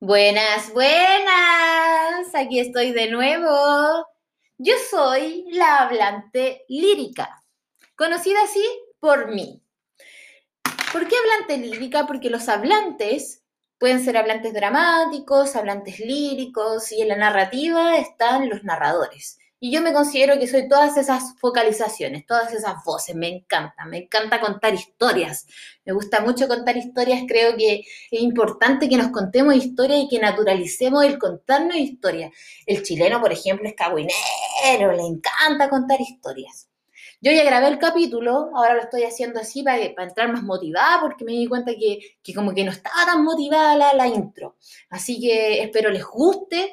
Buenas, buenas. Aquí estoy de nuevo. Yo soy la hablante lírica, conocida así por mí. ¿Por qué hablante lírica? Porque los hablantes pueden ser hablantes dramáticos, hablantes líricos y en la narrativa están los narradores. Y yo me considero que soy todas esas focalizaciones, todas esas voces, me encanta, me encanta contar historias, me gusta mucho contar historias, creo que es importante que nos contemos historias y que naturalicemos el contarnos historias. El chileno, por ejemplo, es cagüinero, le encanta contar historias. Yo ya grabé el capítulo, ahora lo estoy haciendo así para, entrar más motivada porque me di cuenta que, como que no estaba tan motivada la intro. Así que espero les guste.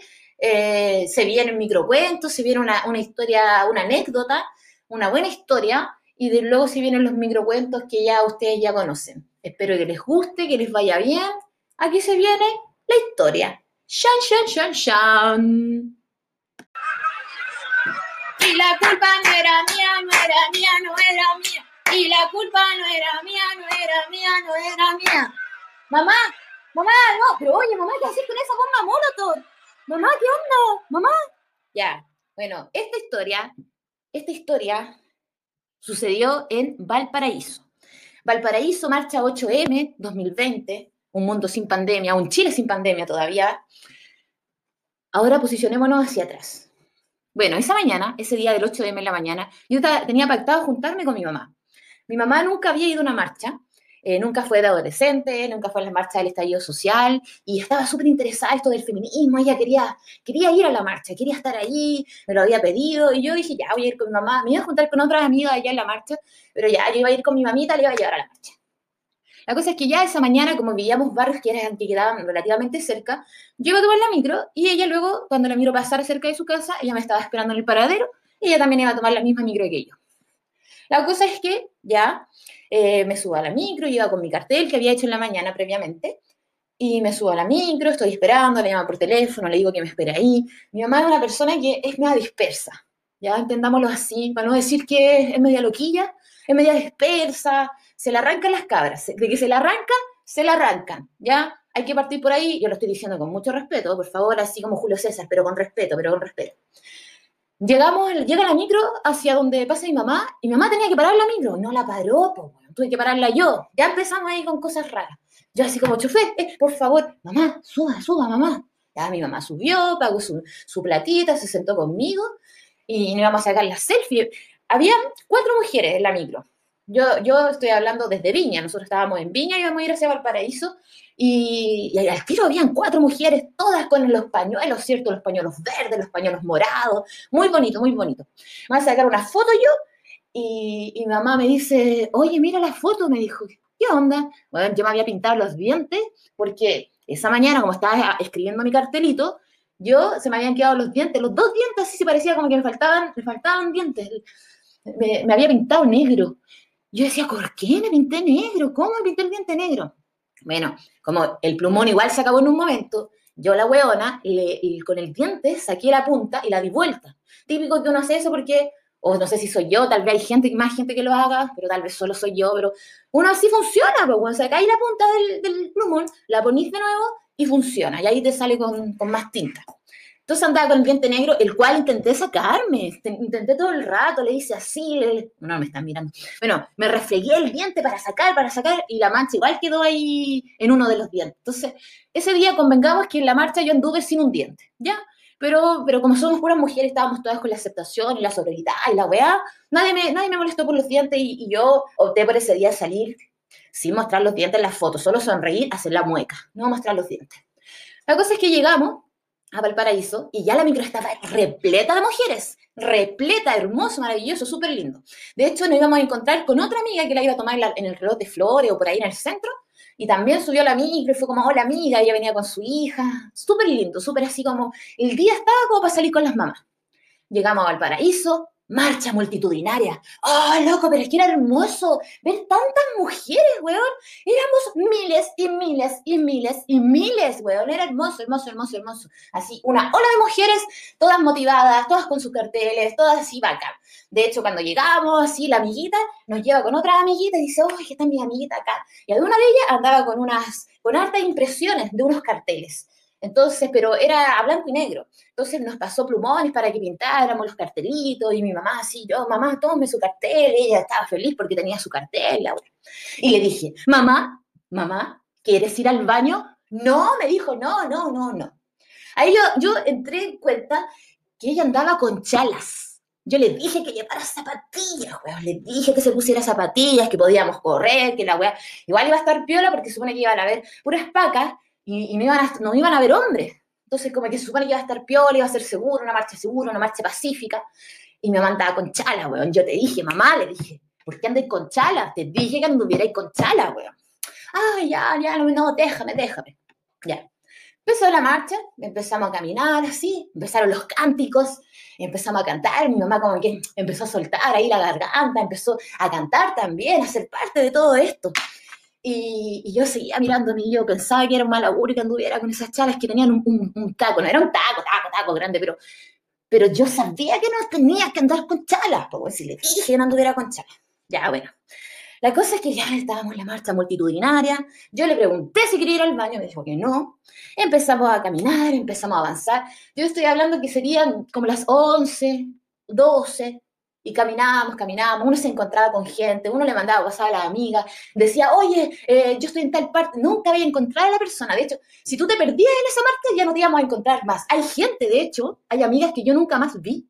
Eh, se viene un microcuento, se viene una, historia, una anécdota, una buena historia, y de luego se vienen los microcuentos que ya ustedes ya conocen. Espero que les guste, que les vaya bien. Aquí se viene la historia. Shan, shan, shan, shan. Y la culpa no era mía, no era mía, no era mía. Y la culpa no era mía, no era mía, no era mía. Mamá, mamá, no, pero oye, mamá, ¿qué haces con esa bomba molotov? Mamá, ¿qué onda? Mamá. Ya, bueno, esta historia, esta historia sucedió en Valparaíso. Valparaíso, marcha 8M 2020, un mundo sin pandemia, un Chile sin pandemia todavía. Ahora posicionémonos hacia atrás. Bueno, esa mañana, ese día del 8M en la mañana, yo tenía pactado juntarme con mi mamá. Mi mamá nunca había ido a una marcha, eh, nunca fue de adolescente, nunca fue a la marcha del estallido social y estaba súper interesada en esto del feminismo, ella quería, quería ir a la marcha, quería estar allí, me lo había pedido y yo dije, ya voy a ir con mi mamá, me iba a juntar con otras amigas allá en la marcha, pero ya, yo iba a ir con mi mamita, le iba a llevar a la marcha. La cosa es que ya esa mañana, como vivíamos barrios que, eran, que quedaban relativamente cerca, yo iba a tomar la micro y ella luego, cuando la miro pasar cerca de su casa, ella me estaba esperando en el paradero y ella también iba a tomar la misma micro que yo. La cosa es que ya eh, me subo a la micro, iba con mi cartel que había hecho en la mañana previamente, y me subo a la micro, estoy esperando, le llamo por teléfono, le digo que me espera ahí. Mi mamá es una persona que es media dispersa, ya entendámoslo así, para no decir que es media loquilla, es media dispersa, se le arrancan las cabras, de que se la arranca, se la arrancan, ¿ya? Hay que partir por ahí, yo lo estoy diciendo con mucho respeto, por favor, así como Julio César, pero con respeto, pero con respeto. Llegamos, llega la micro hacia donde pasa mi mamá y mi mamá tenía que parar la micro. No la paró, tuve que pararla yo. Ya empezamos ahí con cosas raras. Yo así como chofer, eh, por favor, mamá, suba, suba, mamá. Ya mi mamá subió, pagó su, su platita, se sentó conmigo y nos íbamos a sacar la selfie. Había cuatro mujeres en la micro. Yo, yo estoy hablando desde Viña, nosotros estábamos en Viña íbamos a ir hacia Valparaíso y, y, al tiro habían cuatro mujeres, todas con los pañuelos, ¿cierto? Los pañuelos verdes, los pañuelos morados, muy bonito, muy bonito. Me a sacar una foto yo y, y mamá me dice, oye, mira la foto, me dijo, ¿qué onda? Bueno, yo me había pintado los dientes porque esa mañana, como estaba escribiendo mi cartelito, yo se me habían quedado los dientes, los dos dientes así se parecía como que me faltaban, me faltaban dientes. Me, había pintado negro. Yo decía, ¿por qué me pinté negro? ¿Cómo me pinté el diente negro? Bueno, como el plumón igual se acabó en un momento, yo la weona, y con el diente saqué la punta y la di vuelta. Típico que uno hace eso porque, o no sé si soy yo, tal vez hay gente, más gente que lo haga, pero tal vez solo soy yo, pero uno así funciona, pues cuando sacáis la punta del, plumón, la ponís de nuevo y funciona, y ahí te sale con, más tinta. Entonces andaba con el diente negro, el cual intenté sacarme, intenté todo el rato, le hice así, le... no me están mirando. Bueno, me refregué el diente para sacar, para sacar, y la mancha igual quedó ahí en uno de los dientes. Entonces, ese día convengamos que en la marcha yo anduve sin un diente, ¿ya? Pero, pero como somos puras mujeres, estábamos todas con la aceptación y la sobriedad y la weá, nadie me, nadie me molestó por los dientes y, yo opté por ese día salir sin mostrar los dientes en la foto, solo sonreír, hacer la mueca, no mostrar los dientes. La cosa es que llegamos a Valparaíso y ya la micro estaba repleta de mujeres, repleta, hermoso, maravilloso, súper lindo. De hecho, nos íbamos a encontrar con otra amiga que la iba a tomar en el reloj de Flores o por ahí en el centro, y también subió la micro y fue como, hola amiga, ella venía con su hija, súper lindo, súper así como, el día estaba como para salir con las mamás. Llegamos a Valparaíso, marcha multitudinaria. ¡Oh, loco! Pero es que era hermoso ver tantas mujeres, weón. Éramos miles y miles y miles y miles, weón. Era hermoso, hermoso, hermoso, hermoso. Así, una ola de mujeres, todas motivadas, todas con sus carteles, todas así bacán. De hecho, cuando llegamos, así, la amiguita nos lleva con otra amiguita y dice, ¡oh, que está mi amiguita acá! Y alguna de ellas andaba con unas, con altas impresiones de unos carteles. Entonces, pero era a blanco y negro. Entonces nos pasó plumones para que pintáramos los cartelitos y mi mamá así, yo, mamá, tome su cartel. ella estaba feliz porque tenía su cartel. Y le dije, mamá, mamá, ¿quieres ir al baño? No, me dijo, no, no, no, no. Ahí yo, yo entré en cuenta que ella andaba con chalas. Yo le dije que llevara zapatillas, weón. Le dije que se pusiera zapatillas, que podíamos correr, que la weá. Igual iba a estar piola porque supone que iban a ver puras pacas y, no, iban a, no iban a ver hombres. Entonces, como que se supone que iba a estar piola, iba a ser seguro, una marcha segura, una marcha pacífica. Y me mandaba con chala, weón. Yo te dije, mamá, le dije, ¿por qué andes con chala? Te dije que anduvierais con chala, weón. Ay, ya, ya, no, no, déjame, déjame. Ya. Empezó la marcha, empezamos a caminar así, empezaron los cánticos, empezamos a cantar, mi mamá como que empezó a soltar ahí la garganta, empezó a cantar también, a ser parte de todo esto. Y, yo seguía mirándome y yo pensaba que era un mal augurio que anduviera con esas chalas que tenían un, taco, no era un taco, taco, taco grande, pero, pero yo sabía que no tenía que andar con chalas, pues si le dije que no anduviera con chalas. Ya, bueno. La cosa es que ya estábamos en la marcha multitudinaria. Yo le pregunté si quería ir al baño, me dijo que no. Empezamos a caminar, empezamos a avanzar. Yo estoy hablando que serían como las 11, 12, y caminábamos, caminábamos, uno se encontraba con gente, uno le mandaba WhatsApp a la amiga, decía, oye, eh, yo estoy en tal parte, nunca había encontrado a la persona. De hecho, si tú te perdías en esa marcha, ya no te íbamos a encontrar más. Hay gente, de hecho, hay amigas que yo nunca más vi.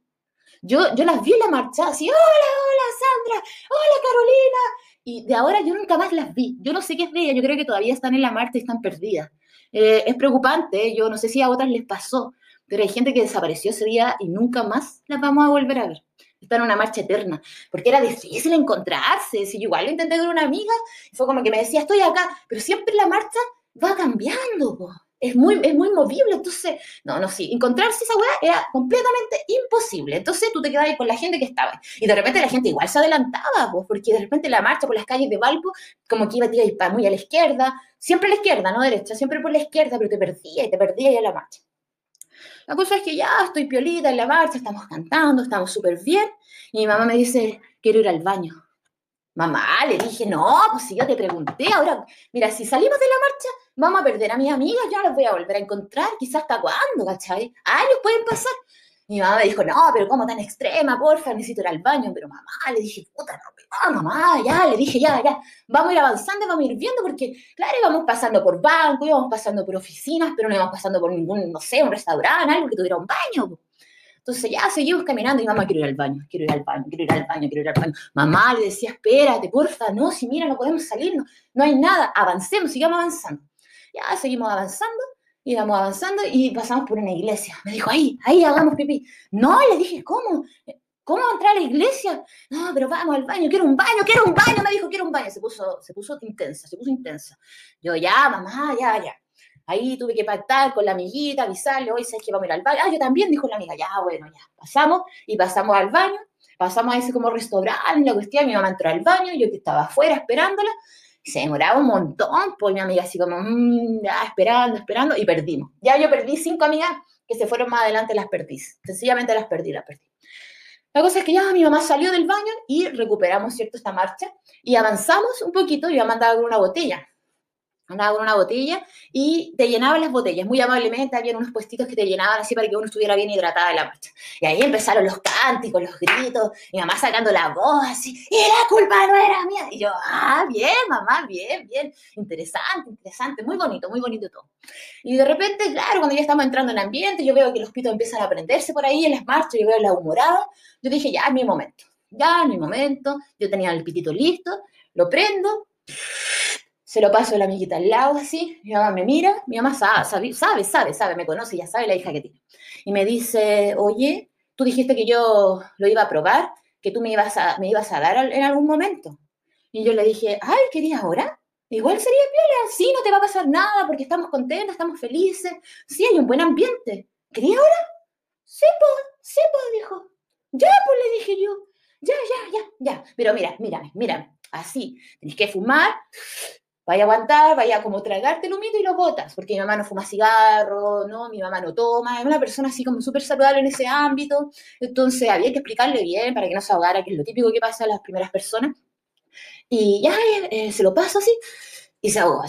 Yo, yo las vi en la marcha, así, hola, hola, Sandra, hola, Carolina. Y de ahora yo nunca más las vi. Yo no sé qué es de ellas, yo creo que todavía están en la marcha y están perdidas. Eh, es preocupante, yo no sé si a otras les pasó, pero hay gente que desapareció ese día y nunca más las vamos a volver a ver estar en una marcha eterna, porque era difícil encontrarse. Si yo igual lo intenté con una amiga, fue como que me decía, estoy acá, pero siempre la marcha va cambiando, Es muy, es muy movible, entonces, no, no, sí, encontrarse esa weá era completamente imposible. Entonces tú te quedabas ahí con la gente que estaba. Y de repente la gente igual se adelantaba, pues, porque de repente la marcha por las calles de Valpo, como que iba muy a la izquierda, siempre a la izquierda, no derecha, siempre por la izquierda, pero te perdía y te perdía ya la marcha. La cosa es que ya estoy piolita en la marcha, estamos cantando, estamos súper bien. Y mi mamá me dice, quiero ir al baño. Mamá, le dije, no, pues si yo te pregunté, ahora, mira, si salimos de la marcha, vamos a perder a mis amigas, yo no las voy a volver a encontrar, quizás hasta cuándo, ¿cachai? Años pueden pasar. Mi mamá me dijo, no, pero ¿cómo tan extrema, porfa? Necesito ir al baño. Pero mamá, le dije, puta, no, mamá, ya, le dije, ya, ya. Vamos a ir avanzando, vamos a ir viendo, porque, claro, íbamos pasando por banco, íbamos pasando por oficinas, pero no íbamos pasando por ningún, no sé, un restaurante, algo que tuviera un baño. Entonces ya seguimos caminando y mamá, quiero ir al baño, quiero ir al baño, quiero ir al baño, quiero ir al baño. Mamá le decía, espérate, porfa, no, si mira, no podemos salir, no, no hay nada, avancemos, sigamos avanzando. Ya seguimos avanzando íbamos avanzando y pasamos por una iglesia. Me dijo, ahí, ahí hagamos pipí. No, le dije, ¿cómo? ¿Cómo entrar a la iglesia? No, pero vamos al baño, quiero un baño, quiero un baño, me dijo, quiero un baño. Se puso, se puso intensa, se puso intensa. Yo, ya, mamá, ya, ya. Ahí tuve que pactar con la amiguita, avisarle, hoy sabes que vamos a ir al baño. Ah, yo también, dijo la amiga, ya, bueno, ya. Pasamos y pasamos al baño, pasamos a ese como restaurante, la cuestión, mi mamá entró al baño, yo que estaba afuera esperándola, se demoraba un montón, pues mi amiga así como, mm, ya, esperando, esperando, y perdimos. Ya yo perdí cinco amigas que se fueron más adelante, las perdí. Sencillamente las perdí, las perdí. La cosa es que ya mi mamá salió del baño y recuperamos, ¿cierto?, esta marcha y avanzamos un poquito y me mandaba con una botella andaba con una botella y te llenaban las botellas. Muy amablemente había unos puestitos que te llenaban así para que uno estuviera bien hidratada en la marcha. Y ahí empezaron los cánticos, los gritos, mi mamá sacando la voz así, y la culpa no era mía. Y yo, ah, bien, mamá, bien, bien. Interesante, interesante, muy bonito, muy bonito todo. Y de repente, claro, cuando ya estamos entrando en ambiente, yo veo que los pitos empiezan a prenderse por ahí en las marchas, yo veo la humorada, yo dije, ya es mi momento, ya es mi momento. Yo tenía el pitito listo, lo prendo se lo paso a la amiguita al lado así, mi mamá me mira, mi mamá sabe, sabe, sabe, sabe, me conoce, ya sabe la hija que tiene. Y me dice, oye, tú dijiste que yo lo iba a probar, que tú me ibas a, me ibas a dar en algún momento. Y yo le dije, ay, ¿querías ahora? Igual sería piola, sí, no te va a pasar nada porque estamos contentos, estamos felices, sí, hay un buen ambiente. ¿Querías ahora? Sí, pues, sí, pues, dijo. Ya, pues, le dije yo. Ya, ya, ya, ya. Pero mira, mírame, mírame. Así, tenés que fumar, vaya a aguantar, vaya como tragarte el humito y lo botas, porque mi mamá no fuma cigarro, ¿no? Mi mamá no toma, es una persona así como súper saludable en ese ámbito, entonces había que explicarle bien para que no se ahogara, que es lo típico que pasa a las primeras personas. Y ya eh, se lo paso así y se ahoga.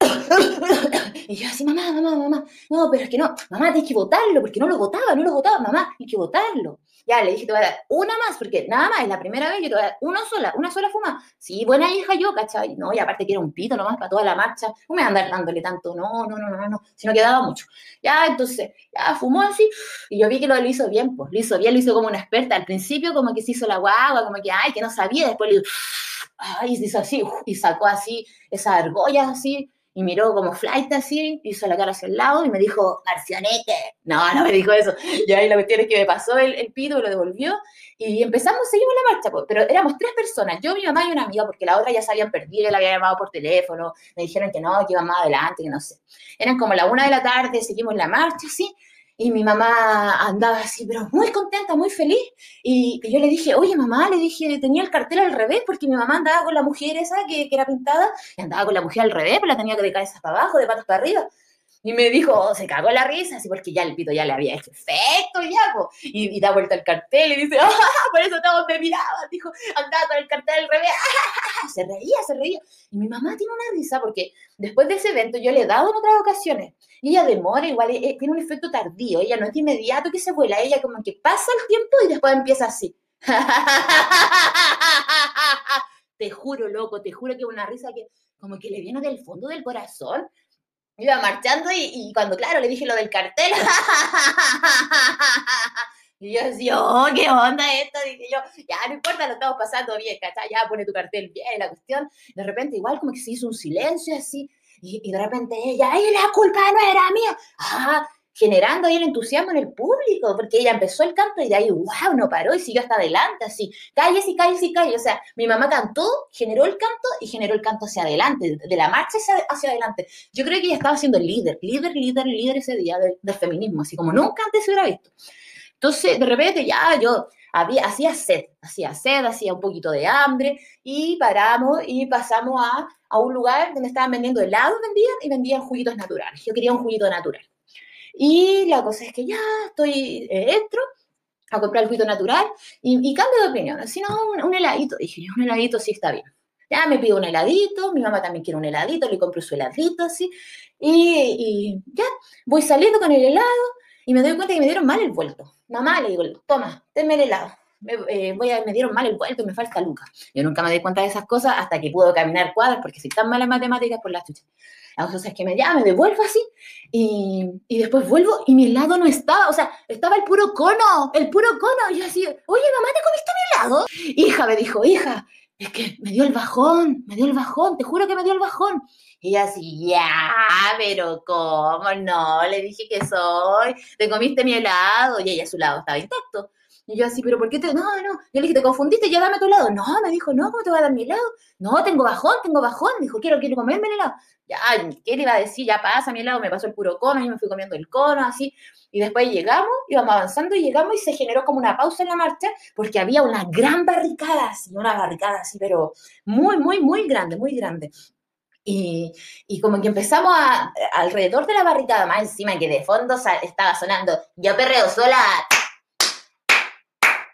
y yo así, mamá, mamá, mamá, no, pero es que no, mamá, tienes que votarlo, porque no lo votaba, no lo votaba, mamá, hay que votarlo. Ya, le dije, te voy a dar una más, porque nada más, es la primera vez, yo te voy a dar una sola, una sola fuma. Sí, buena hija yo, ¿cachai? No, y aparte que era un pito nomás para toda la marcha, no me andar dándole tanto, no, no, no, no, no, si no quedaba mucho. Ya, entonces, ya fumó así, y yo vi que lo, hizo bien, pues, lo hizo bien, lo hizo como una experta. Al principio como que se hizo la guagua, como que, ay, que no sabía, después le ay, hizo así, y sacó así esa argolla así, y miró como flight así, hizo la cara hacia el lado y me dijo, Marcionete. No, no me dijo eso. Y ahí la cuestión es que me pasó el, el pito, lo devolvió y empezamos, seguimos la marcha, pero éramos tres personas, yo, mi mamá y una amiga, porque la otra ya se habían perdido, la había llamado por teléfono, me dijeron que no, que iban más adelante, que no sé. Eran como la una de la tarde, seguimos la marcha, así, y mi mamá andaba así, pero muy contenta, muy feliz. Y yo le dije, oye mamá, le dije, tenía el cartel al revés, porque mi mamá andaba con la mujer esa que, que era pintada, y andaba con la mujer al revés, pues la tenía que de cabeza para abajo, de patas para arriba. Y me dijo, oh, se cagó la risa, así porque ya el pito ya le había hecho efecto, ya, po. Y, y, da vuelta el cartel y dice, ¡ah! Por eso todos me miraban, dijo, andaba con el cartel al revés, ¡ah! Se reía, se reía. Y mi mamá tiene una risa porque después de ese evento yo le he dado en otras ocasiones. Y ella demora, igual eh, tiene un efecto tardío, ella no es de inmediato que se vuela, ella como que pasa el tiempo y después empieza así. te juro, loco, te juro que una risa que como que le viene del fondo del corazón iba marchando y, cuando, claro, le dije lo del cartel, y yo decía, oh, qué onda esto, dije yo, ya, no importa, lo estamos pasando bien, ¿cachai? Ya pone tu cartel bien, la cuestión, de repente igual como que se hizo un silencio así, y, y de repente ella, ¡ay, la culpa no era mía! ¡Ah! Generando ahí el entusiasmo en el público, porque ella empezó el canto y de ahí, wow, no paró y siguió hasta adelante, así, calles y calles y calles. O sea, mi mamá cantó, generó el canto y generó el canto hacia adelante, de la marcha hacia, adelante. Yo creo que ella estaba siendo líder, líder, líder, líder ese día del, feminismo, así como nunca antes se hubiera visto. Entonces, de repente ya yo había, hacía sed, hacía sed, hacía un poquito de hambre y paramos y pasamos a, a un lugar donde estaban vendiendo helados, vendían y vendían juguitos naturales. Yo quería un juguito natural. Y la cosa es que ya estoy, eh, entro a comprar el juguito natural y, cambio de opinión. Si no, un, heladito. Dije, un heladito sí está bien. Ya me pido un heladito, mi mamá también quiere un heladito, le compro su heladito, así. Y, ya, voy saliendo con el helado y me doy cuenta que me dieron mal el vuelto. Mamá, le digo, toma, tenme el helado. Me, eh, voy a, me dieron mal el vuelto y me falta Luca. Yo nunca me doy cuenta de esas cosas hasta que puedo caminar cuadras porque si tan malas matemáticas por las chuchas. La cosa es que me, ya me devuelvo así y, y, después vuelvo y mi helado no estaba, o sea, estaba el puro cono, el puro cono. Y yo así, oye, mamá, ¿te comiste mi helado? Hija, me dijo, hija, es que me dio el bajón, me dio el bajón, te juro que me dio el bajón. Y ella así, ya, pero ¿cómo no? Le dije que soy, te comiste mi helado. Y ella a su lado estaba intacto. Y yo así, pero ¿por qué te.? No, no. Yo le dije, ¿te confundiste? Ya dame tu helado. No, me dijo, no, ¿cómo te voy a dar mi helado? No, tengo bajón, tengo bajón. Dijo, quiero, quiero comerme el helado. Ya, ¿qué le iba a decir? Ya pasa mi helado, me pasó el puro cono, yo me fui comiendo el cono, así. Y después llegamos, íbamos avanzando y llegamos y se generó como una pausa en la marcha porque había una gran barricada, así, una barricada así, pero muy, muy, muy grande, muy grande. Y, y, como que empezamos a, alrededor de la barricada, más encima que de fondo estaba sonando, yo perreo sola,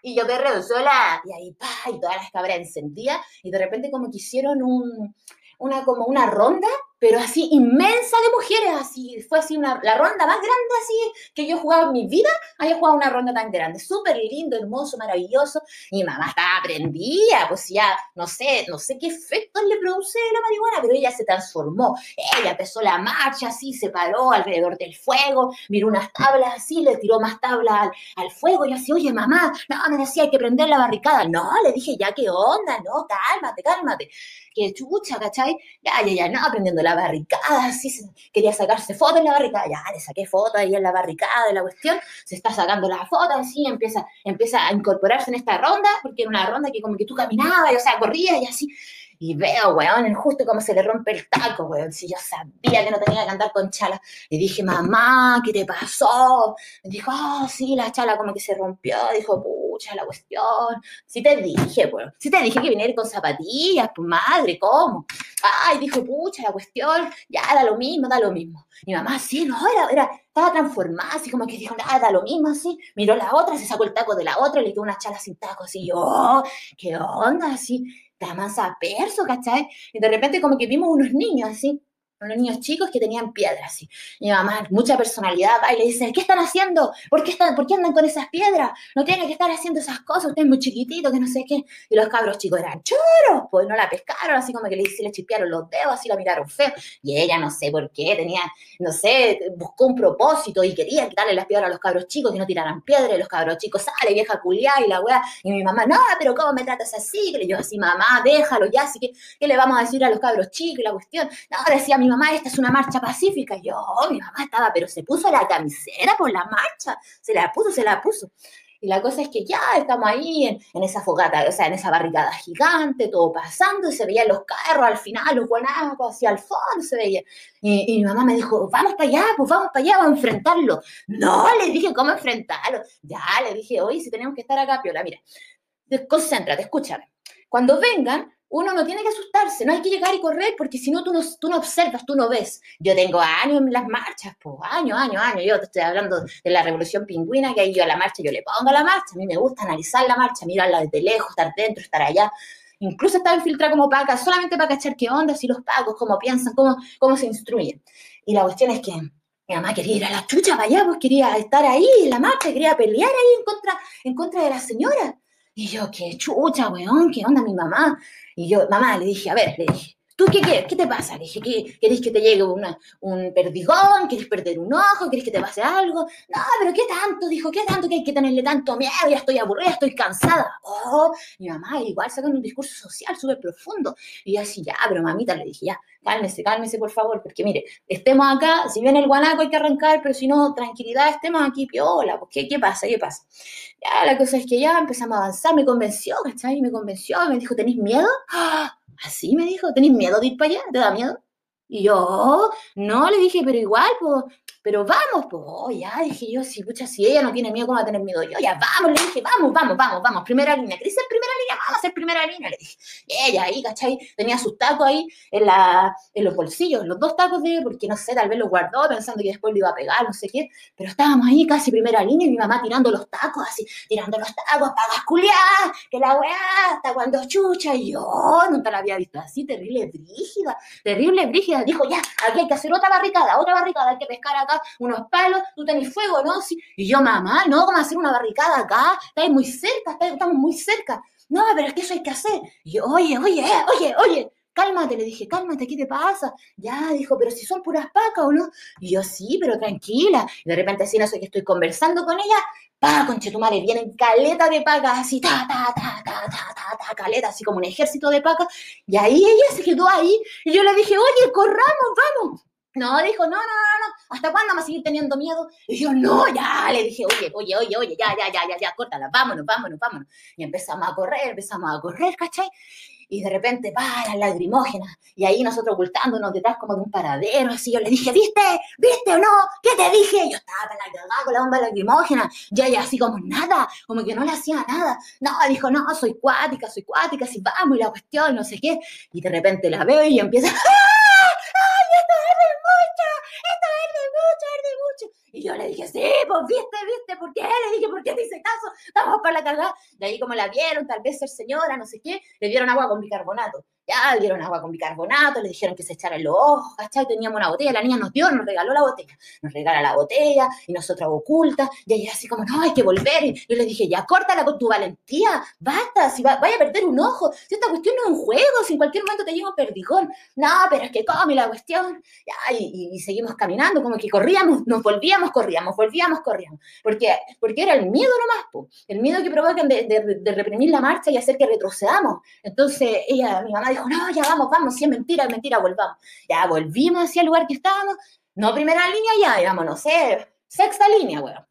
y yo perreo sola, y ahí, pa, y todas las cabras encendidas, y de repente como que hicieron un, una, como una ronda pero así inmensa de mujeres, así, fue así una, la ronda más grande así que yo he jugado en mi vida, haya jugado una ronda tan grande, súper lindo, hermoso, maravilloso, mi mamá estaba prendida, pues ya, no sé, no sé qué efectos le produce la marihuana, pero ella se transformó, ella empezó la marcha así, se paró alrededor del fuego, miró unas tablas así, le tiró más tablas al, fuego, y así, oye mamá, no, me decía hay que prender la barricada, no, le dije, ya, ¿qué onda? No, cálmate, cálmate, que chucha, ¿cachai? Ya, ya, ya, no, aprendiendo la barricada, así, quería sacarse fotos en la barricada, ya, le saqué fotos ahí en la barricada de la cuestión, se está sacando las fotos, así, empieza, empieza a incorporarse en esta ronda, porque era una ronda que como que tú caminabas, y, o sea, corrías y así, y veo, weón, justo como se le rompe el taco, weón. Si yo sabía que no tenía que andar con chala. Le dije, mamá, ¿qué te pasó? Me dijo, oh, sí, la chala como que se rompió. Dijo, pucha, la cuestión. Sí te dije, weón. Sí te dije que viniera con zapatillas, pues madre, ¿cómo? Ay, dijo, pucha, la cuestión. Ya, da lo mismo, da lo mismo. Mi mamá, sí, no, era, era, estaba transformada, así como que dijo, nada, da lo mismo, así. Miró la otra, se sacó el taco de la otra, le dio una chala sin taco, así. Yo, oh, ¿qué onda? Así la mansa perso, ¿cachai? Y de repente como que vimos unos niños así, los niños chicos que tenían piedras. Y mi mamá, mucha personalidad, va y le dice, ¿qué están haciendo? ¿Por qué, están, ¿Por qué andan con esas piedras? No tienen que estar haciendo esas cosas, usted es muy chiquitito, que no sé qué. Y los cabros chicos eran choros, pues no la pescaron, así como que le, le chispearon los dedos, así la miraron feo. Y ella, no sé por qué, tenía, no sé, buscó un propósito y quería quitarle las piedras a los cabros chicos, que no tiraran piedras, y los cabros chicos, sale vieja culiá, y la weá. Y mi mamá, no, pero ¿cómo me tratas así? Y yo así, mamá, déjalo ya, así que, ¿qué le vamos a decir a los cabros chicos? Y la cuestión, no, decía mi mamá, esta es una marcha pacífica. Y yo, oh, mi mamá estaba, pero se puso la camisera por la marcha, se la puso, se la puso. Y la cosa es que ya estamos ahí en, esa fogata, o sea, en esa barricada gigante, todo pasando, y se veían los carros al final, los guanacos hacia el fondo se veía. Y, mi mamá me dijo, vamos para allá, pues vamos para allá, vamos a enfrentarlo. No, le dije, ¿cómo enfrentarlo? Ya, le dije, oye, si tenemos que estar acá, Piola, mira, concéntrate, escúchame. Cuando vengan, uno no tiene que asustarse, no hay que llegar y correr porque si no tú, no tú no observas, tú no ves. Yo tengo años en las marchas, pues años, años, años. Yo te estoy hablando de la revolución pingüina, que ahí yo a la marcha, yo le pongo a la marcha, a mí me gusta analizar la marcha, mirarla desde lejos, estar dentro, estar allá. Incluso estaba infiltrada como paca, solamente para cachar qué onda, si los pagos, cómo piensan, cómo, cómo se instruyen. Y la cuestión es que mi mamá quería ir a la chucha para allá, pues quería estar ahí en la marcha, quería pelear ahí en contra, en contra de la señora. Y yo, qué chucha, weón, qué onda mi mamá. Y yo, mamá, le dije, a ver, le dije, ¿Tú qué quieres? ¿Qué te pasa? Le dije, ¿qué, ¿querés que te llegue una, un perdigón? ¿Quieres perder un ojo? ¿Quieres que te pase algo? No, pero ¿qué tanto? Dijo, ¿qué tanto que hay que tenerle tanto miedo? Ya estoy aburrida, estoy cansada. Oh, mi mamá igual sacando un discurso social súper profundo. Y yo así, ya, pero mamita, le dije, ya, cálmese, cálmese, por favor, porque mire, estemos acá, si viene el guanaco hay que arrancar, pero si no, tranquilidad, estemos aquí, piola, pues, ¿qué, qué pasa? ¿Qué pasa? Ya, la cosa es que ya empezamos a avanzar, me convenció, ¿cachai? Me convenció, me dijo, ¿tenéis miedo? ¡Ah! Así me dijo, ¿tenés miedo de ir para allá? ¿Te da miedo? Y yo, no, le dije, pero igual, pues, pero vamos, pues, ya, dije yo, si, pucha, si ella no tiene miedo, ¿cómo va a tener miedo yo? Ya, vamos, le dije, vamos, vamos, vamos, vamos, primera línea. ¿Querés ser primera línea? Vamos a ser primera línea, le dije. Y ella ahí, ¿cachai? Tenía sus tacos ahí en, la, en los bolsillos, los dos tacos de, porque no sé, tal vez los guardó pensando que después lo iba a pegar, no sé qué, pero estábamos ahí casi primera línea y mi mamá tirando los tacos, así, tirando los tacos, pagas culiar, que la weá, hasta cuando chucha, y yo nunca la había visto así, terrible brígida, terrible brígida. Dijo, ya, aquí hay que hacer otra barricada, otra barricada, hay que pescar acá unos palos tú tenés fuego, ¿no? Sí. Y yo, mamá, no, ¿cómo hacer una barricada acá? Estáis muy cerca, estamos muy cerca. No, pero es que eso hay que hacer. Y yo, oye, oye, oye, oye, cálmate, le dije, cálmate, ¿qué te pasa? Ya, dijo, pero si son puras pacas o no. Y yo, sí, pero tranquila. Y de repente así, no sé, que estoy conversando con ella, pa, conchetumare, vienen caleta de pacas, así, ta, ta, ta, ta, ta, ta, ta, caleta, así como un ejército de pacas. Y ahí ella se quedó ahí. Y yo le dije, oye, corramos, vamos. No, dijo, no, no, no, no, ¿hasta cuándo vamos a seguir teniendo miedo? Y yo, no, ya, le dije, oye, oye, oye, oye, ya, ya, ya, ya, ya, córtala, vámonos, vámonos, vámonos. Y empezamos a correr, empezamos a correr, ¿cachai? y de repente, pa, las lagrimógenas, y ahí nosotros ocultándonos detrás como de un paradero, así yo le dije, ¿viste? ¿Viste o no? ¿Qué te dije? Yo estaba para la con la bomba lagrimógena, y ella así como nada, como que no le hacía nada, no, dijo, no, soy cuática, soy cuática, así vamos, y la cuestión, no sé qué, y de repente la veo y empieza, ¡ah! ¡ay, esto arde mucho! ¡Esto arde mucho, arde mucho! Y yo le dije, sí, pues viste, viste, ¿por qué? Le dije, ¿por qué te hice caso? Estamos para la cagada. De ahí como la vieron, tal vez ser señora, no sé qué, le dieron agua con bicarbonato. Ya dieron agua con bicarbonato, le dijeron que se echara en los ojos, ¿cachai? Teníamos una botella, la niña nos dio, nos regaló la botella, nos regala la botella y nosotros oculta, y ella así como, no, hay que volver. Y yo le dije, ya, córtala con tu valentía, basta, si va, vaya a perder un ojo, si esta cuestión no es un juego, si en cualquier momento te llega un perdigón. No, pero es que come la cuestión. Ya, y, seguimos caminando, como que corríamos, nos volvíamos, corríamos, volvíamos, corríamos. Porque, porque era el miedo nomás, el miedo que provocan de, de, de reprimir la marcha y hacer que retrocedamos. Entonces, ella, mi mamá dijo, no, ya vamos, vamos, si es mentira, es mentira, volvamos. Ya volvimos hacia el lugar que estábamos, no primera línea ya, digamos, no sé, sexta línea, weón.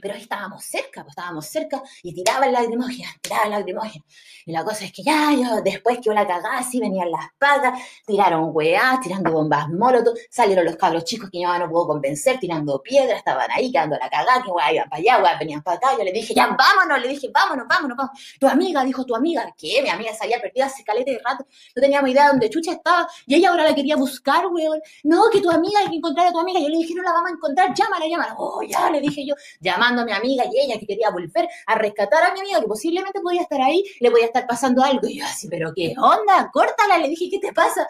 Pero ahí estábamos cerca, pues estábamos cerca y tiraban lagrimógenas, tiraban lagrimógenas. Y la cosa es que ya, yo, después que yo la cagaba, así venían las patas, tiraron weá, tirando bombas molotov, salieron los cabros chicos que yo no puedo convencer, tirando piedras, estaban ahí quedando la cagada, que weá, iban para allá, weá, venían para acá. Yo le dije, ya, vámonos, le dije, vámonos, vámonos, vámonos. Tu amiga, dijo tu amiga, ¿qué? Mi amiga se había perdido hace calete de rato, no teníamos idea de dónde chucha estaba, y ella ahora la quería buscar, weón. No, que tu amiga, hay que encontrar a tu amiga. Yo le dije, no la vamos a encontrar, llámala, llámala. Oh, ya, le dije yo, llamando a mi amiga y ella que quería volver a rescatar a mi amiga, que posiblemente podía estar ahí, le podía estar pasando algo. Y yo así, pero ¿qué onda? Córtala, le dije, ¿qué te pasa?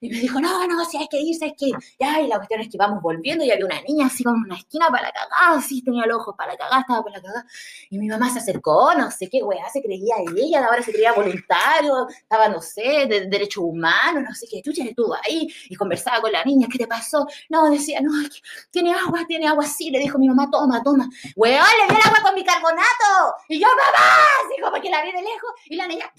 Y me dijo, no, no, si hay que irse, hay que. Ya, y la cuestión es que vamos volviendo y había una niña así como en una esquina para la cagada, así tenía el ojo para la cagada, estaba para la cagada. Y mi mamá se acercó, no sé qué weá, se creía ella, ahora se creía voluntario, estaba, no sé, de derechos humanos, no sé qué, tú estuvo ahí y conversaba con la niña, ¿qué te pasó? No, decía, no, tiene agua, tiene agua, sí, le dijo mi mamá, toma, toma. Weón, le dio el agua con bicarbonato. Y yo, mamá, así como que la vi de lejos y la niña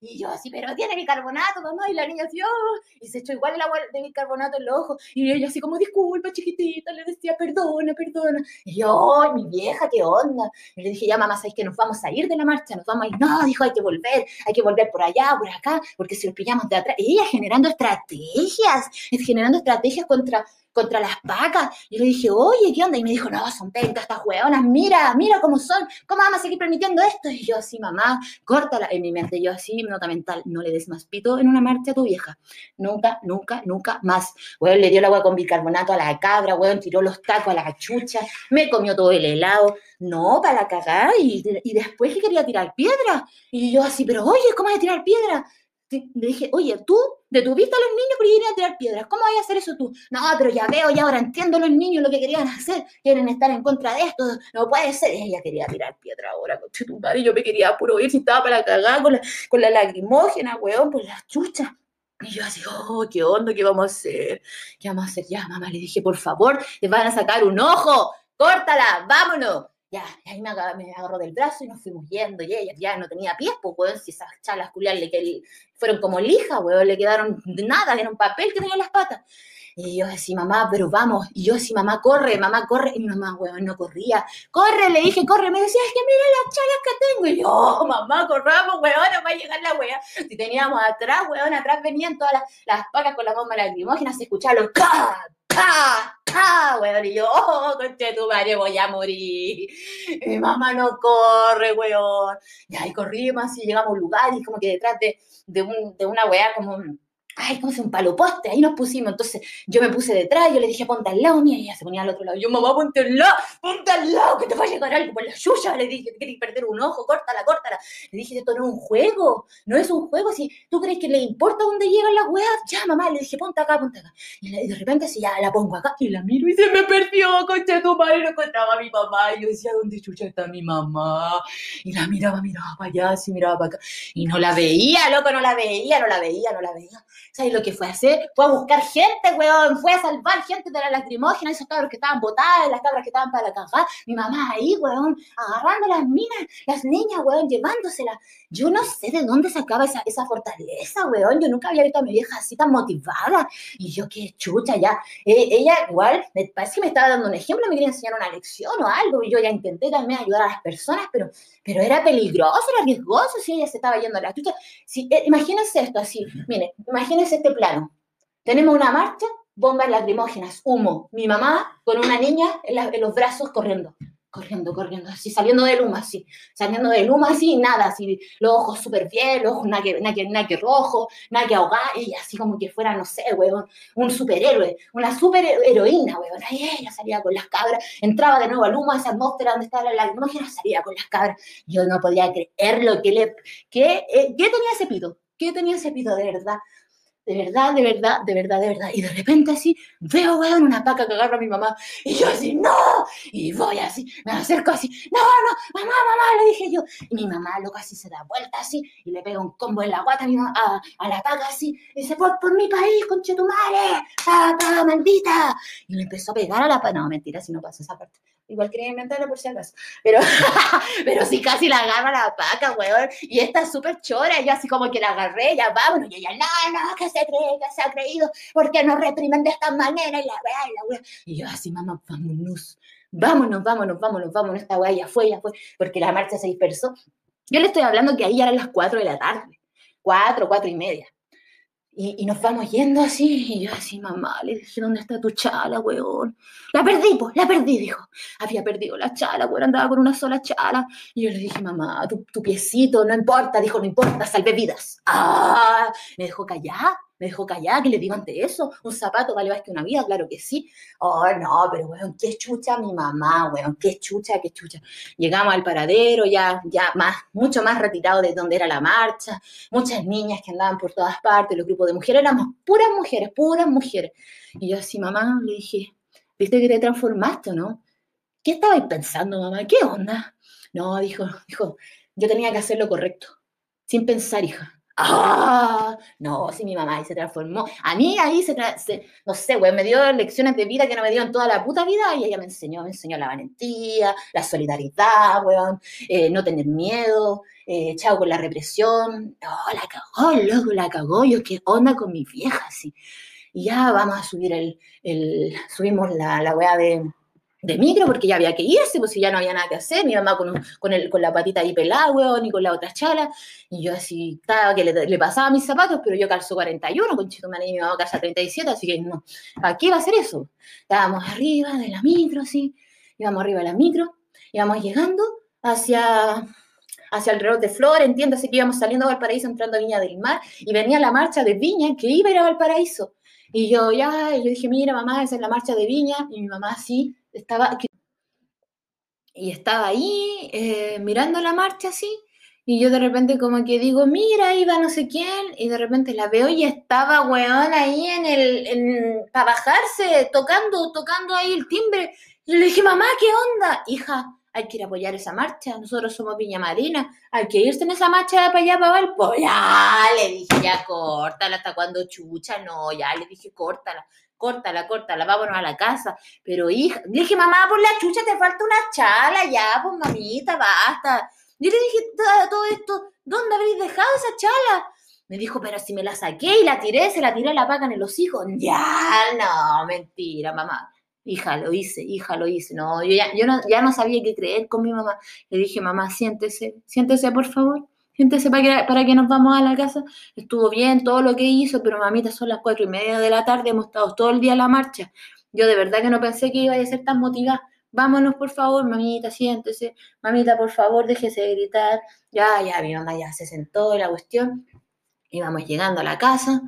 y yo así, pero tiene bicarbonato, mamá. Y la niña así, oh", y se echó igual el agua de bicarbonato en los ojos. Y ella así como, disculpa, chiquitita, le decía, perdona, perdona. Y yo, mi vieja, ¿qué onda? Y le dije, ya, mamá, ¿sabes que nos vamos a ir de la marcha? Nos vamos a ir. No, dijo, hay que volver, hay que volver por allá, por acá, porque si nos pillamos de atrás. ella generando estrategias, generando estrategias contra contra las vacas. Y le dije, oye, ¿qué onda? Y me dijo, no, son pencas estas hueonas, mira, mira cómo son, ¿cómo vamos a seguir permitiendo esto? Y yo así, mamá, córtala. En mi mente, yo así, nota mental, no le des más pito en una marcha a tu vieja. Nunca, nunca, nunca más. Weón, le dio el agua con bicarbonato a la cabra, weón, tiró los tacos a la chucha, me comió todo el helado. No, para la cagada. Y, y después que quería tirar piedra. Y yo así, pero oye, ¿cómo vas a tirar piedra? Le dije, oye, tú detuviste a los niños porque querían tirar piedras. ¿Cómo vas a hacer eso tú? No, pero ya veo, ya ahora entiendo los niños lo que querían hacer. Quieren estar en contra de esto. No puede ser. Ella quería tirar piedra ahora, coche tu madre. Yo me quería puro ir si estaba para cagar con la, con la lagrimógena, weón, por las chuchas. Y yo así, oh, ¿qué onda? ¿Qué vamos a hacer? ¿Qué vamos a hacer? Ya, mamá, le dije, por favor, te van a sacar un ojo. Córtala, vámonos ya, ahí me agarró, del brazo y nos fuimos yendo, y ella ya no tenía pies, pues, weón, si esas chalas culiadas le fueron como lija, weón, le quedaron nada, era un papel que tenía en las patas. Y yo decía, mamá, pero vamos. Y yo decía, mamá, corre, mamá, corre. Y mi mamá, weón, no corría. Corre, le dije, corre. Me decía, es que mira las chalas que tengo. Y yo, oh, mamá, corramos, weón, no va a llegar la weá. Si teníamos atrás, weón, atrás venían todas las, las con la bomba lacrimógena, se escuchaba los ¡Ah! ¡Ah! Weón, y yo, oh, conche tu madre, voy a morir. Mi mamá no corre, weón. Y ahí corrimos y llegamos a un lugar y como que detrás de, de, un, de una weá como ay, ¿cómo se un palo poste? Ahí nos pusimos. Entonces yo me puse detrás, yo le dije, ponte al lado mía, y ella se ponía al otro lado. Yo, mamá, ponte al lado, ponte al lado, que te va a llegar algo por la suya. Le dije, ¿te quieres perder un ojo? Córtala, córtala. Le dije, esto no es un juego, no es un juego. Si tú crees que le importa dónde llegan las weas, ya, mamá, le dije, ponte acá, ponte acá. Y de repente, si ya la pongo acá, y la miro y se me perdió, concha tu madre, no encontraba a mi mamá. Y yo decía, ¿dónde chucha está mi mamá? Y la miraba, miraba para allá, así miraba para acá. Y no la veía, loco, no la veía, no la veía, no la veía. ¿Sabes lo que fue a hacer? Fue a buscar gente, weón. Fue a salvar gente de la lacrimógena, esos cabros que estaban botadas, las cabras que estaban para la caja. Mi mamá ahí, weón, agarrando las minas, las niñas, weón, llevándoselas. Yo no sé de dónde sacaba esa, esa fortaleza, weón. Yo nunca había visto a mi vieja así tan motivada. Y yo, qué chucha, ya. Eh, ella igual, me parece que me estaba dando un ejemplo, me quería enseñar una lección o algo. Y yo ya intenté también ayudar a las personas, pero, pero era peligroso, era riesgoso si ella se estaba yendo a la chucha. Si, eh, imagínense esto así, mire, imagínense este plano. Tenemos una marcha, bombas lacrimógenas, humo. Mi mamá con una niña en, los brazos corriendo corriendo, corriendo, así, saliendo del humo, así, saliendo del humo, así, nada, así, los ojos súper bien, los ojos nada que, nada, que, rojo, nada que ahogar, y así como que fuera, no sé, weón, un superhéroe, una super heroína, weón, ahí ella salía con las cabras, entraba de nuevo al humo, a esa atmósfera donde estaba la lacrimógena, salía con las cabras, yo no podía creerlo, que le, que, eh, ¿qué tenía ese pito? ¿Qué tenía ese pito de verdad? De verdad, de verdad, de verdad, de verdad. Y de repente así, veo, weón, una paca que agarra a mi mamá. Y yo así, no. Y voy así, me acerco así, no, no, mamá, mamá, le dije yo. Y mi mamá loca así se da vuelta así y le pega un combo en la guata a, la paca así. Y dice, por, por mi país, conche tu madre, paca, maldita. Y le empezó a pegar a la paca. No, mentira, si no pasa esa parte. Igual quería inventarlo por si acaso. Pero, pero sí casi la agarra la paca, weón. Y esta es súper chora. Yo así como que la agarré, ya vámonos. Y ella, no, no, que se cree, que se ha creído. porque nos reprimen de esta manera? Y la weá, y la weá. Y yo así, mamá, vámonos. Vámonos, vámonos, vámonos, vámonos. Esta weá ya fue, ya fue. Porque la marcha se dispersó. Yo le estoy hablando que ahí ya eran las 4 de la tarde. 4, 4 y media. Y, nos vamos yendo así, y yo así, mamá, le dije, ¿dónde está tu chala, weón? La perdí, pues, la perdí, dijo. Había perdido la chala, weón, andaba con una sola chala. Y yo le dije, mamá, tu, piecito, no importa, dijo, no importa, salve vidas. Ah, me dejó callar, Me dejó callada, que le digo ante eso? ¿Un zapato vale más que una vida? Claro que sí. Oh, no, pero weón, qué chucha mi mamá, weón, qué chucha, qué chucha. Llegamos al paradero, ya, ya más, mucho más retirado de donde era la marcha, muchas niñas que andaban por todas partes, los grupos de mujeres, éramos puras mujeres, puras mujeres. Y yo así, mamá, le dije, ¿viste que te transformaste, no? ¿Qué estabais pensando, mamá? ¿Qué onda? No, dijo, dijo, yo tenía que hacer lo correcto, sin pensar, hija. ¡Ah! No, sí, mi mamá ahí se transformó. A mí ahí se, no sé, güey, me dio lecciones de vida que no me dio en toda la puta vida y ella me enseñó, me enseñó la valentía, la solidaridad, weón, eh, no tener miedo, eh, chao con la represión. No, la cagó, loco, la cagó. Yo, ¿qué onda con mi vieja? Así. Y ya vamos a subir el, el subimos la, la weá de de micro porque ya había que irse, pues si ya no había nada que hacer, mi mamá con, con, el, con la patita ahí pelada, weón, y con la otra chala, y yo así estaba que le, pasaba mis zapatos, pero yo calzo 41, con Chito y mi mamá calza 37, así que no, ¿para qué va a hacer eso? Estábamos arriba de la micro, sí, íbamos arriba de la micro, íbamos llegando hacia, hacia el reloj de Flor, entiéndase que íbamos saliendo a Valparaíso, entrando a Viña del Mar, y venía la marcha de Viña, que iba a ir a Valparaíso, y yo ya, y yo dije, mira mamá, esa es la marcha de Viña, y mi mamá sí, estaba y estaba ahí eh, mirando la marcha así, y yo de repente como que digo, mira, iba no sé quién, y de repente la veo y estaba, weón, ahí en el, para bajarse, tocando, tocando ahí el timbre. Y le dije, mamá, ¿qué onda? Hija, hay que ir a apoyar esa marcha, nosotros somos Viña Marina, hay que irse en esa marcha para allá, para Valpo. Ya, le dije, ya, córtala, hasta cuando chucha, no, ya, le dije, córtala córtala, córtala, vámonos a la casa. Pero hija, le dije, mamá, por la chucha te falta una chala, ya, pues mamita, basta. Yo le dije todo esto, ¿dónde habéis dejado esa chala? Me dijo, pero si me la saqué y la tiré, se la tiré a la paca en los hijos. Ya, no, mentira, mamá. Hija, lo hice, hija, lo hice. No, yo ya, yo no, ya no sabía qué creer con mi mamá. Le dije, mamá, siéntese, siéntese, por favor. Siéntese para que, para que nos vamos a la casa. Estuvo bien todo lo que hizo, pero mamita, son las cuatro y media de la tarde, hemos estado todo el día en la marcha. Yo de verdad que no pensé que iba a ser tan motivada. Vámonos, por favor, mamita, siéntese. Mamita, por favor, déjese de gritar. Ya, ya, mi mamá ya se sentó en la cuestión. Íbamos llegando a la casa,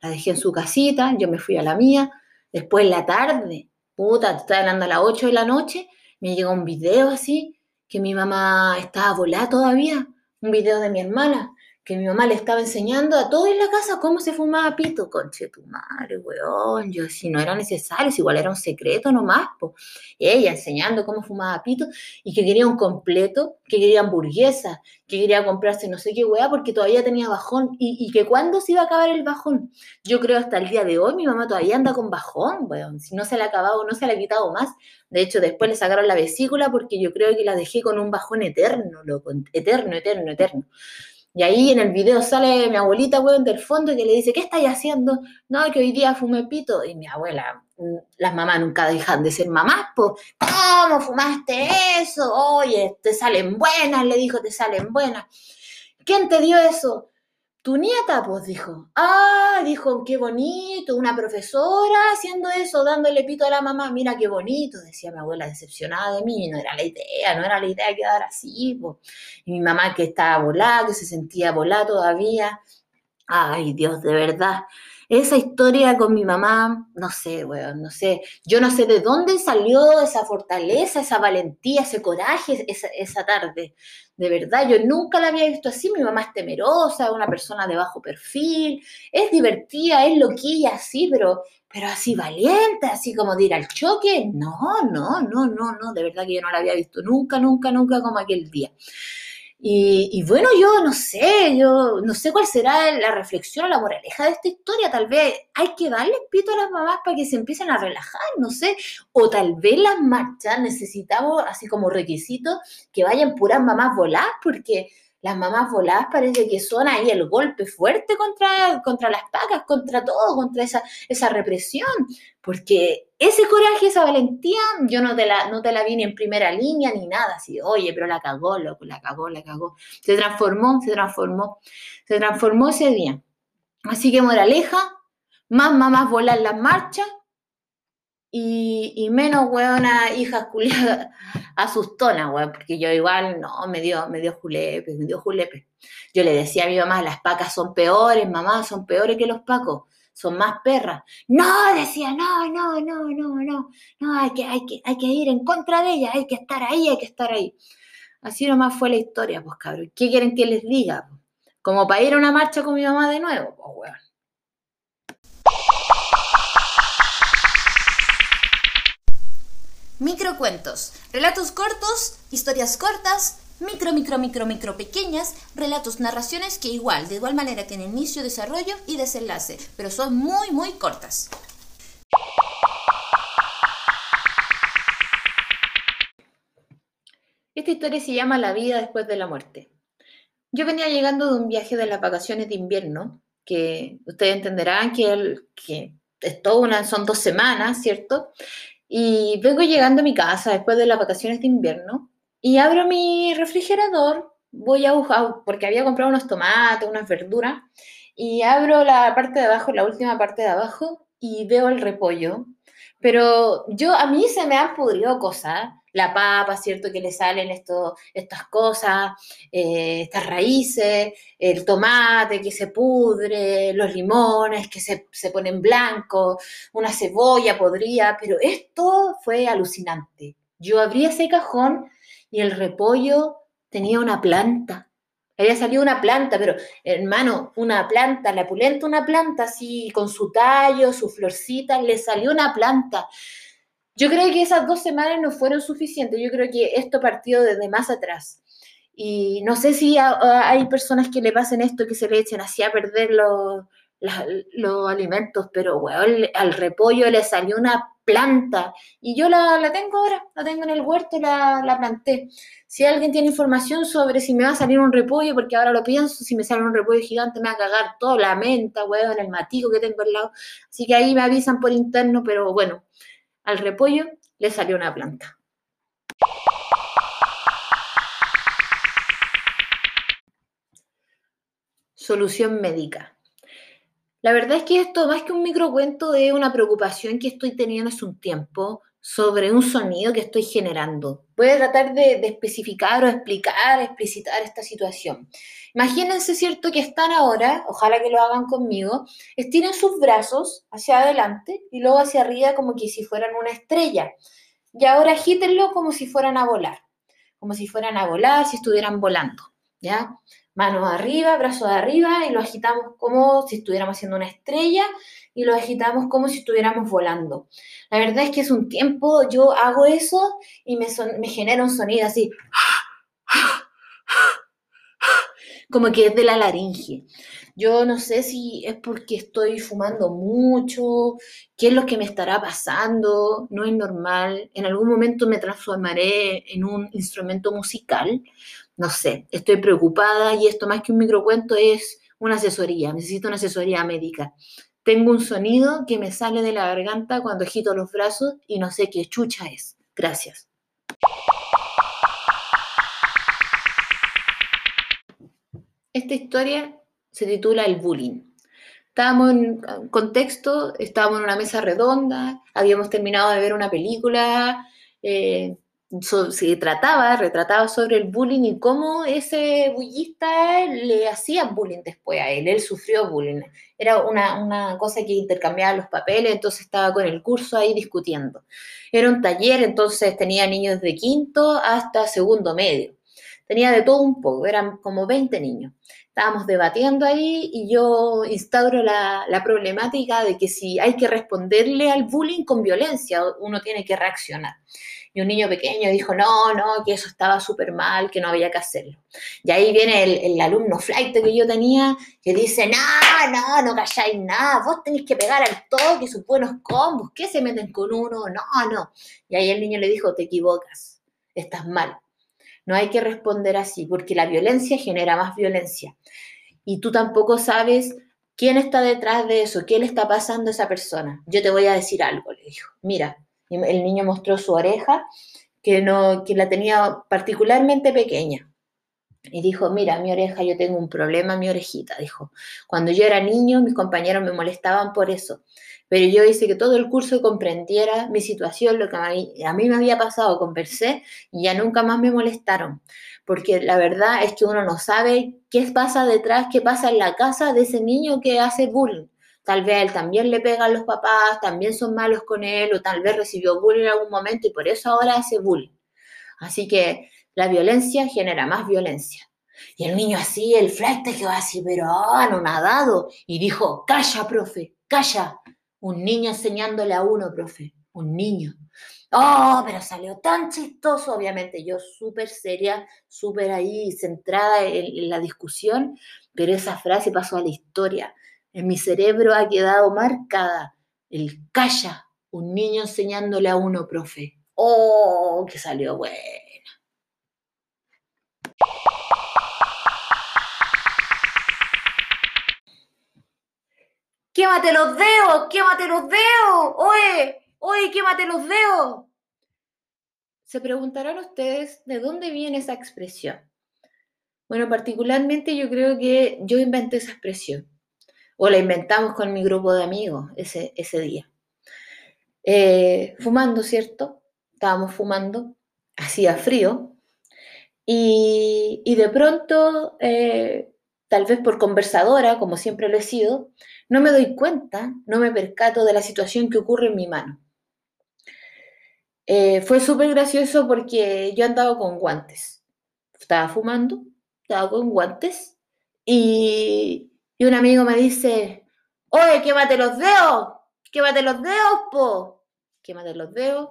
la dejé en su casita, yo me fui a la mía. Después, en la tarde, puta, estaba hablando a las 8 de la noche, me llegó un video así, que mi mamá estaba volada todavía un video de mi hermana, que mi mamá le estaba enseñando a todos en la casa cómo se fumaba pito. Conche tu madre, weón. Yo, si no era necesario, si igual era un secreto nomás, pues. Ella enseñando cómo fumaba pito y que quería un completo, que quería hamburguesa, que quería comprarse no sé qué weá porque todavía tenía bajón y, y, que cuándo se iba a acabar el bajón. Yo creo hasta el día de hoy mi mamá todavía anda con bajón, weón. Si no se le ha acabado, no se le ha quitado más. De hecho, después le sacaron la vesícula porque yo creo que la dejé con un bajón eterno, loco. Eterno, eterno, eterno. Y ahí en el video sale mi abuelita, weón, del fondo, que le dice, ¿qué estáis haciendo? No, que hoy día fumé pito. Y mi abuela, mm, las mamás nunca dejan de ser mamás, pues, ¿cómo fumaste eso? Oye, te salen buenas, le dijo, te salen buenas. ¿Quién te dio eso? Tu nieta, pues dijo, ah, dijo, qué bonito, una profesora haciendo eso, dándole pito a la mamá, mira qué bonito, decía mi abuela decepcionada de mí, no era la idea, no era la idea quedar así, pues. Y mi mamá que estaba volada, que se sentía volada todavía, ay Dios, de verdad, esa historia con mi mamá, no sé, weón, no sé. Yo no sé de dónde salió esa fortaleza, esa valentía, ese coraje esa, tarde. De verdad, yo nunca la había visto así. Mi mamá es temerosa, una persona de bajo perfil, es divertida, es loquilla, sí, pero, pero así valiente, así como de ir al choque. No, no, no, no, no, de verdad que yo no la había visto nunca, nunca, nunca como aquel día. Y, bueno, yo no sé, yo no sé cuál será la reflexión o la moraleja de esta historia. Tal vez hay que darle pito a las mamás para que se empiecen a relajar, no sé. O tal vez las marchas necesitamos, así como requisito, que vayan puras mamás voladas, porque las mamás voladas parece que son ahí el golpe fuerte contra, contra las pacas, contra todo, contra esa, esa represión. Porque ese coraje, esa valentía, yo no te, la, no te la vi ni en primera línea ni nada. Así, oye, pero la cagó, loco, la cagó, la cagó. Se transformó, se transformó. Se transformó ese día. Así que moraleja, más mamás volan las marchas y, menos, weona, hijas culiadas asustona, weón, porque yo igual, no, me dio, me dio julepe, me dio julepe. Yo le decía a mi mamá, las pacas son peores, mamá, son peores que los pacos. Son más perras. No, decía, no, no, no, no, no, no, hay que, hay que, hay que ir en contra de ella, hay que estar ahí, hay que estar ahí. Así nomás fue la historia, pues cabrón. ¿Qué quieren que les diga? Como para ir a una marcha con mi mamá de nuevo, pues weón. Microcuentos, relatos cortos, historias cortas, micro, micro, micro, micro pequeñas, relatos, narraciones que igual, de igual manera tienen inicio, desarrollo y desenlace, pero son muy, muy cortas. Esta historia se llama La vida después de la muerte. Yo venía llegando de un viaje de las vacaciones de invierno, que ustedes entenderán que, es toda una, son dos semanas, ¿cierto? Y vengo llegando a mi casa después de las vacaciones de invierno y abro mi refrigerador, voy a buscar, porque había comprado unos tomates, unas verduras, y abro la parte de abajo, la última parte de abajo, y veo el repollo. Pero yo, a mí se me han pudrido cosas, la papa, ¿cierto? Que le salen esto, estas cosas, eh, estas raíces, el tomate que se pudre, los limones que se, se ponen blancos, una cebolla podría, pero esto fue alucinante. Yo abrí ese cajón y el repollo tenía una planta. Había salido una planta, pero hermano, una planta, la pulenta una planta así, con su tallo, sus florcitas, le salió una planta. Yo creo que esas dos semanas no fueron suficientes, yo creo que esto partió desde más atrás. Y no sé si hay personas que le pasen esto, que se le echen así a perder los, los alimentos, pero weón, al repollo le salió una planta y yo la, la, tengo ahora, la tengo en el huerto, la, la planté. Si alguien tiene información sobre si me va a salir un repollo, porque ahora lo pienso, si me sale un repollo gigante me va a cagar toda la menta, weón, el matico que tengo al lado. Así que ahí me avisan por interno, pero bueno, al repollo le salió una planta. Solución médica. La verdad es que esto, más que un microcuento, es una preocupación que estoy teniendo hace un tiempo sobre un sonido que estoy generando. Voy a tratar de, de, especificar o explicar, explicitar esta situación. Imagínense, ¿cierto? Que están ahora, ojalá que lo hagan conmigo, estiren sus brazos hacia adelante y luego hacia arriba como que si fueran una estrella. Y ahora agítenlo como si fueran a volar, como si fueran a volar, si estuvieran volando, ¿ya? Manos arriba, brazos arriba y lo agitamos como si estuviéramos haciendo una estrella y lo agitamos como si estuviéramos volando. La verdad es que es un tiempo, yo hago eso y me, me genera un sonido así, como que es de la laringe. Yo no sé si es porque estoy fumando mucho, qué es lo que me estará pasando, no es normal. En algún momento me transformaré en un instrumento musical no sé, estoy preocupada y esto más que un microcuento es una asesoría, necesito una asesoría médica. Tengo un sonido que me sale de la garganta cuando agito los brazos y no sé qué chucha es. Gracias. Esta historia se titula El bullying. Estábamos en contexto, estábamos en una mesa redonda, habíamos terminado de ver una película, eh, se trataba, retrataba sobre el bullying y cómo ese bullista le hacía bullying después a él. Él sufrió bullying. Era una, una cosa que intercambiaba los papeles, entonces estaba con el curso ahí discutiendo. Era un taller, entonces tenía niños de quinto hasta segundo medio. Tenía de todo un poco, eran como 20 niños. Estábamos debatiendo ahí y yo instauro la, la problemática de que si hay que responderle al bullying con violencia, uno tiene que reaccionar. Y un niño pequeño dijo, no, no, que eso estaba súper mal, que no había que hacerlo. Y ahí viene el, alumno flight que yo tenía, que dice, no, no, no calláis nada, vos tenéis que pegar al toque sus buenos combos, ¿qué se meten con uno? No, no. Y ahí el niño le dijo, te equivocas, estás mal. No hay que responder así, porque la violencia genera más violencia. Y tú tampoco sabes quién está detrás de eso, qué le está pasando a esa persona. Yo te voy a decir algo, le dijo. Mira, el niño mostró su oreja, que, no, que la tenía particularmente pequeña. Y dijo, mira, mi oreja, yo tengo un problema, mi orejita, dijo. Cuando yo era niño, mis compañeros me molestaban por eso. Pero yo hice que todo el curso comprendiera mi situación, lo que a mí, me había pasado, conversé y ya nunca más me molestaron. Porque la verdad es que uno no sabe qué pasa detrás, qué pasa en la casa de ese niño que hace bullying. Tal vez él también le pegan los papás, también son malos con él, o tal vez recibió bullying en algún momento y por eso ahora hace bullying. Así que la violencia genera más violencia. Y el niño así, el flight quedó así, pero anonadado, y dijo, calla, profe, calla. Un niño enseñándole a uno, profe, un niño. Oh, pero salió tan chistoso, obviamente yo súper seria, súper ahí centrada en, la discusión, pero esa frase pasó a la historia. En mi cerebro ha quedado marcada el calla, un niño enseñándole a uno, profe. Oh, que salió bueno. ¡Quémate los dedos! ¡Quémate los dedos! ¡Oye! ¡Oye, quémate los dedos! Se preguntarán ustedes de dónde viene esa expresión. Bueno, particularmente yo creo que yo inventé esa expresión. O la inventamos con mi grupo de amigos ese, ese día. Eh, fumando, ¿cierto? Estábamos fumando, hacía frío. Y, de pronto, eh, tal vez por conversadora, como siempre lo he sido, no me doy cuenta, no me percato de la situación que ocurre en mi mano. Eh, fue súper gracioso porque yo andaba con guantes. Estaba fumando, estaba con guantes y, y un amigo me dice, oye, quémate los dedos, quémate los dedos, po. Quémate los dedos.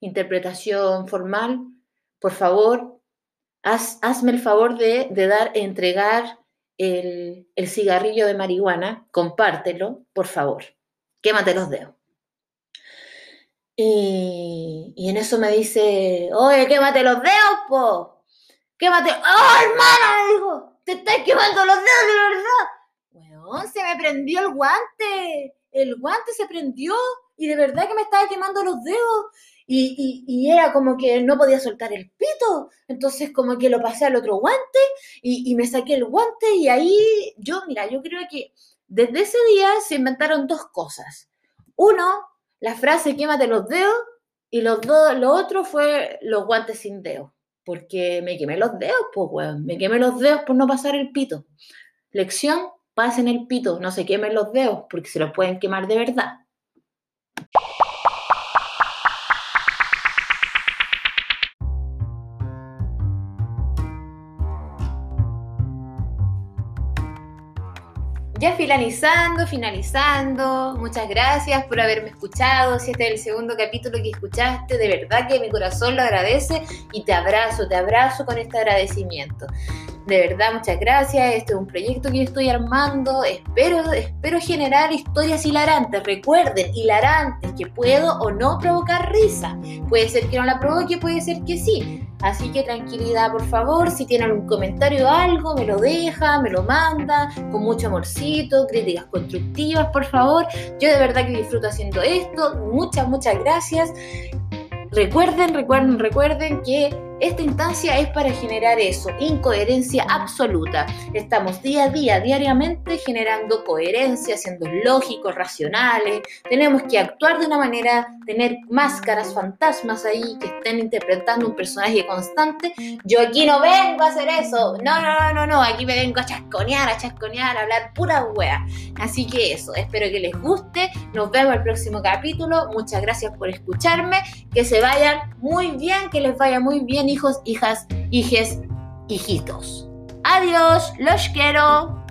Interpretación formal. Por favor, hazme el favor de, de dar, entregar el, cigarrillo de marihuana, compártelo, por favor. Quémate los dedos. Y, en eso me dice, oye, quémate los dedos, po. Quémate. ¡Oh, hermana! Dijo, te estás quemando los dedos de verdad. Bueno, se me prendió el guante. El guante se prendió y de verdad que me estaba quemando los dedos. Y, era como que no podía soltar el pito. Entonces como que lo pasé al otro guante y, me saqué el guante y ahí yo, mira, yo creo que desde ese día se inventaron dos cosas. Uno, la frase quémate los dedos y los dos, lo otro fue los guantes sin dedos. Porque me quemé los dedos, pues, weón. Me quemé los dedos por no pasar el pito. Lección, pasen el pito, no se quemen los dedos, porque se los pueden quemar de verdad. Ya finalizando, finalizando. Muchas gracias por haberme escuchado. Si este es el segundo capítulo que escuchaste, de verdad que mi corazón lo agradece y te abrazo, te abrazo con este agradecimiento. De verdad, muchas gracias. Este es un proyecto que yo estoy armando. Espero, espero generar historias hilarantes. Recuerden, hilarantes, que puedo o no provocar risa. Puede ser que no la provoque, puede ser que sí. Así que tranquilidad, por favor. Si tienen algún comentario o algo, me lo deja, me lo manda, con mucho amorcito, críticas constructivas, por favor. Yo de verdad que disfruto haciendo esto. Muchas, muchas gracias. Recuerden, recuerden, recuerden que esta instancia es para generar eso, incoherencia absoluta. Estamos día a día, diariamente generando coherencia, siendo lógicos, racionales. Tenemos que actuar de una manera, tener máscaras, fantasmas ahí que estén interpretando un personaje constante. Yo aquí no vengo a hacer eso. No, no, no, no, no. Aquí me vengo a chasconear, a chasconear, a hablar pura wea. Así que eso, espero que les guste. Nos vemos el próximo capítulo. Muchas gracias por escucharme. Que se vayan muy bien, que les vaya muy bien hijos, hijas, hijes, hijitos. Adiós, los quiero.